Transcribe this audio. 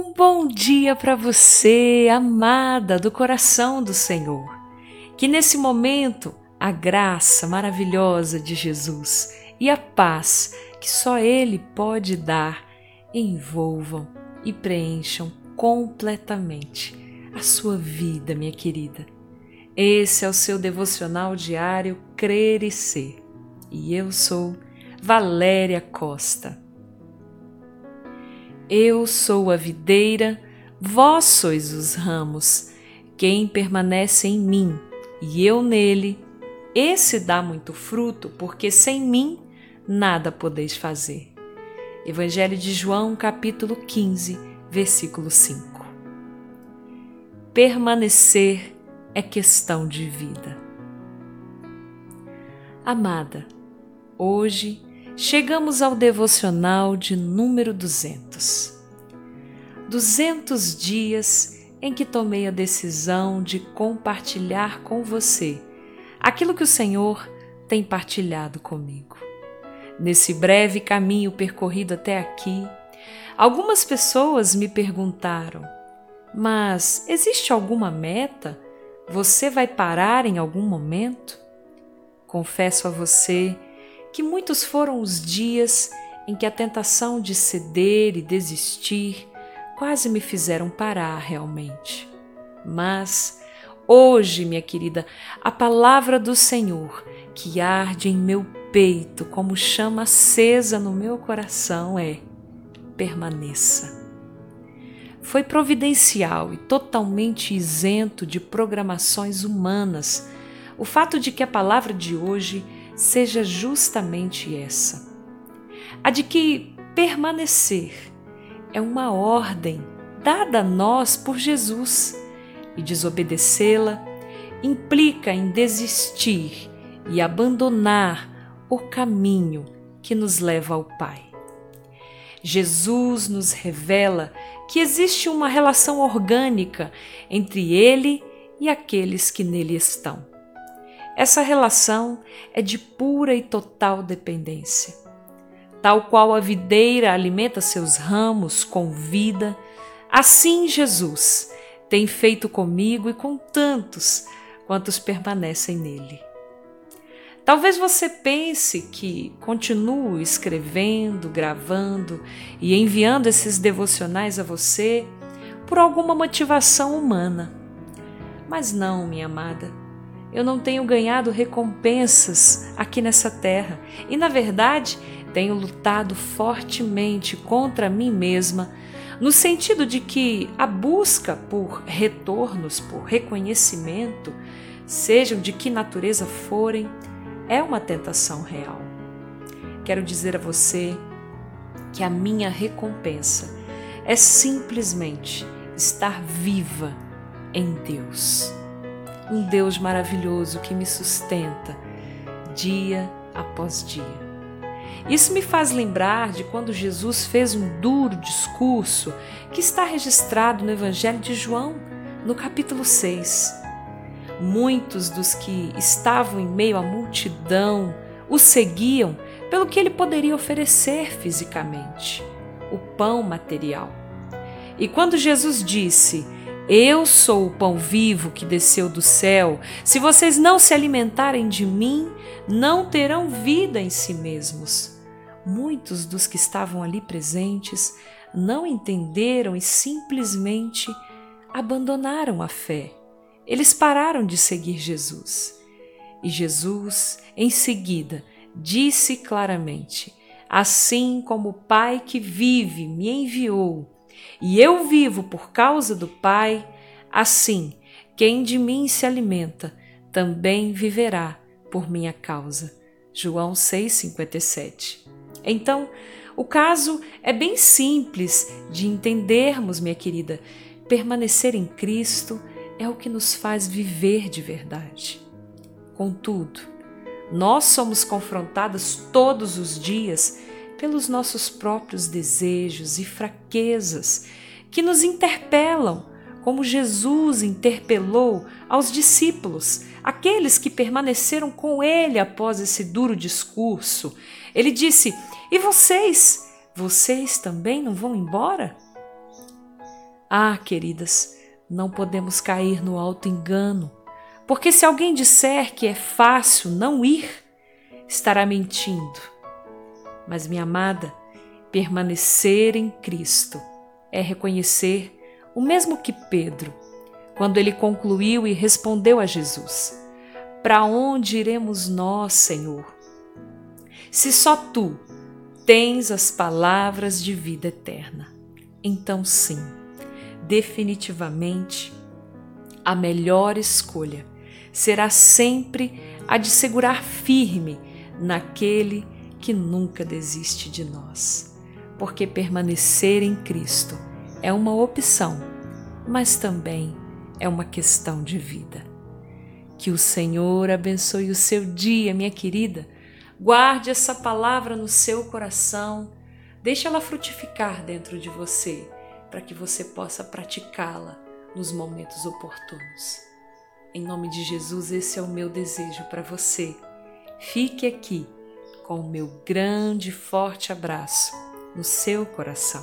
Um bom dia para você, amada do coração do Senhor. Que nesse momento a graça maravilhosa de Jesus e a paz que só Ele pode dar envolvam e preencham completamente a sua vida, minha querida. Esse é o seu devocional diário Crer e Ser. E eu sou Valéria Costa. Eu sou a videira, vós sois os ramos. Quem permanece em mim e eu nele, esse dá muito fruto, porque sem mim nada podeis fazer. Evangelho de João, capítulo 15, versículo 5. Permanecer é questão de vida. Amada, hoje chegamos ao devocional de número 200. 200 dias em que tomei a decisão de compartilhar com você aquilo que o Senhor tem partilhado comigo. Nesse breve caminho percorrido até aqui, algumas pessoas me perguntaram: Mas existe alguma meta? Você vai parar em algum momento? Confesso a você que muitos foram os dias em que a tentação de ceder e desistir quase me fizeram parar realmente. Mas hoje, minha querida, a palavra do Senhor que arde em meu peito como chama acesa no meu coração é: permaneça. Foi providencial e totalmente isento de programações humanas o fato de que a palavra de hoje seja justamente essa: a de que permanecer é uma ordem dada a nós por Jesus e desobedecê-la implica em desistir e abandonar o caminho que nos leva ao Pai. Jesus nos revela que existe uma relação orgânica entre Ele e aqueles que nele estão. Essa relação é de pura e total dependência. Tal qual a videira alimenta seus ramos com vida, assim Jesus tem feito comigo e com tantos quantos permanecem nele. Talvez você pense que continuo escrevendo, gravando e enviando esses devocionais a você por alguma motivação humana. Mas não, minha amada eu não tenho ganhado recompensas aqui nessa terra e, na verdade, tenho lutado fortemente contra mim mesma, no sentido de que a busca por retornos, por reconhecimento, sejam de que natureza forem, é uma tentação real. Quero dizer a você que a minha recompensa é simplesmente estar viva em Deus um Deus maravilhoso que me sustenta dia após dia. Isso me faz lembrar de quando Jesus fez um duro discurso que está registrado no Evangelho de João, no capítulo 6. Muitos dos que estavam em meio à multidão o seguiam pelo que ele poderia oferecer fisicamente, o pão material. E quando Jesus disse: eu sou o pão vivo que desceu do céu. Se vocês não se alimentarem de mim, não terão vida em si mesmos. Muitos dos que estavam ali presentes não entenderam e simplesmente abandonaram a fé. Eles pararam de seguir Jesus. E Jesus, em seguida, disse claramente: Assim como o Pai que vive me enviou, e eu vivo por causa do Pai, assim quem de mim se alimenta também viverá por minha causa. João 6,57. Então, o caso é bem simples de entendermos, minha querida. Permanecer em Cristo é o que nos faz viver de verdade. Contudo, nós somos confrontadas todos os dias pelos nossos próprios desejos e fraquezas que nos interpelam, como Jesus interpelou aos discípulos, aqueles que permaneceram com ele após esse duro discurso. Ele disse: E vocês? Vocês também não vão embora? Ah, queridas, não podemos cair no alto engano, porque se alguém disser que é fácil não ir, estará mentindo. Mas, minha amada, permanecer em Cristo é reconhecer o mesmo que Pedro, quando ele concluiu e respondeu a Jesus: Para onde iremos nós, Senhor? Se só tu tens as palavras de vida eterna. Então, sim, definitivamente, a melhor escolha será sempre a de segurar firme naquele que nunca desiste de nós, porque permanecer em Cristo é uma opção, mas também é uma questão de vida. Que o Senhor abençoe o seu dia, minha querida. Guarde essa palavra no seu coração, deixe ela frutificar dentro de você, para que você possa praticá-la nos momentos oportunos. Em nome de Jesus, esse é o meu desejo para você. Fique aqui com o meu grande e forte abraço no seu coração.